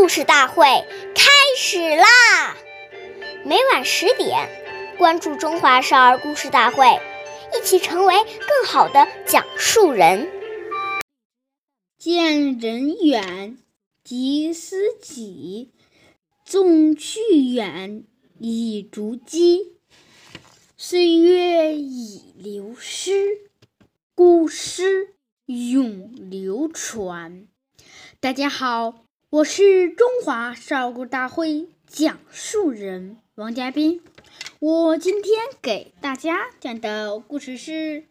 故事大会开始啦！每晚十点，关注《中华少儿故事大会》，一起成为更好的讲述人。见人远，即思己；纵去远，以逐机。岁月已流失，古诗永流传。大家好，我是中华少儿大会讲述人王嘉宾。我今天给大家讲的故事是《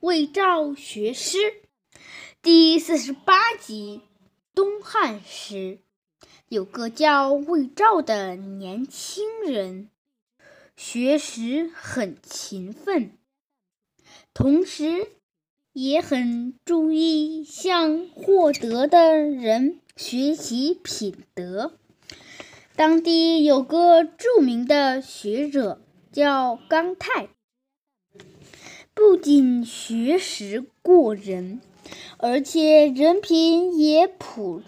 魏赵学诗》第四十八集《东汉诗》。有个叫魏赵的年轻人。学识很勤奋，同时也很注意向获得的人学习品德。当地有个著名的学者叫刚泰，不仅学识过人，而且人品也普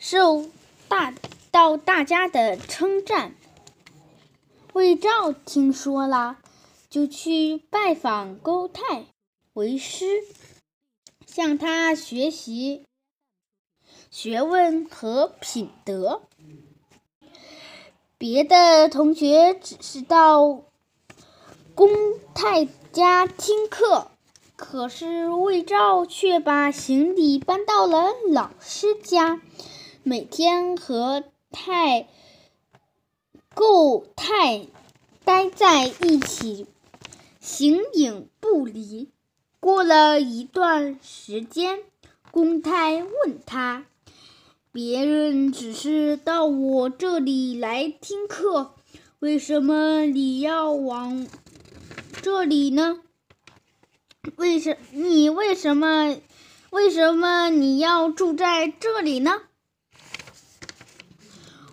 受大到大家的称赞。魏赵听说了，就去拜访高泰为师，向他学习学问和品德。别的同学只是到公泰家听课，可是魏照却把行李搬到了老师家，每天和太够太待在一起，形影不离。过了一段时间，公太问他：“别人只是到我这里来听课，为什么你要往这里呢？为什你为什么为什么你要住在这里呢？”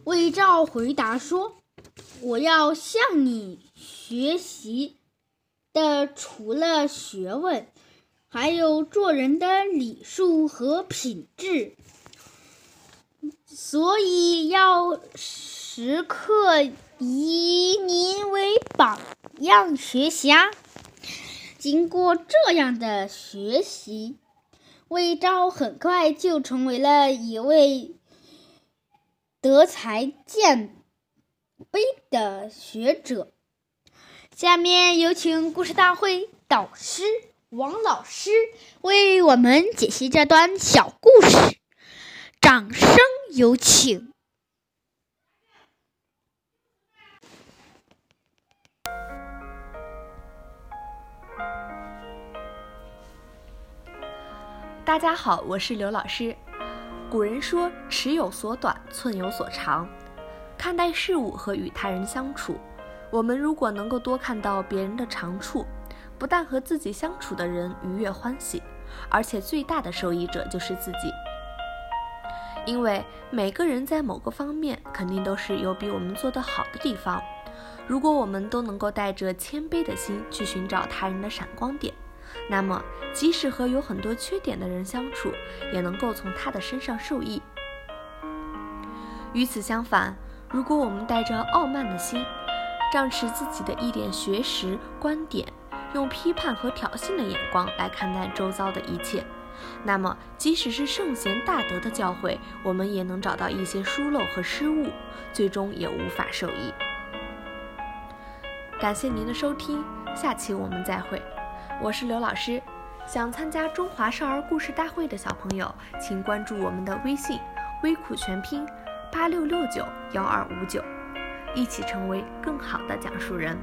魏照回答说。我要向你学习的，除了学问，还有做人的礼数和品质，所以要时刻以您为榜样学习啊！经过这样的学习，魏昭很快就成为了一位德才兼。备的学者，下面有请故事大会导师王老师为我们解析这段小故事，掌声有请。大家好，我是刘老师。古人说：“尺有所短，寸有所长。”看待事物和与他人相处，我们如果能够多看到别人的长处，不但和自己相处的人愉悦欢喜，而且最大的受益者就是自己。因为每个人在某个方面肯定都是有比我们做得好的地方。如果我们都能够带着谦卑的心去寻找他人的闪光点，那么即使和有很多缺点的人相处，也能够从他的身上受益。与此相反，如果我们带着傲慢的心，仗持自己的一点学识观点，用批判和挑衅的眼光来看待周遭的一切，那么即使是圣贤大德的教诲，我们也能找到一些疏漏和失误，最终也无法受益。感谢您的收听，下期我们再会。我是刘老师，想参加中华少儿故事大会的小朋友，请关注我们的微信“微苦全拼”。八六六九幺二五九，一起成为更好的讲述人。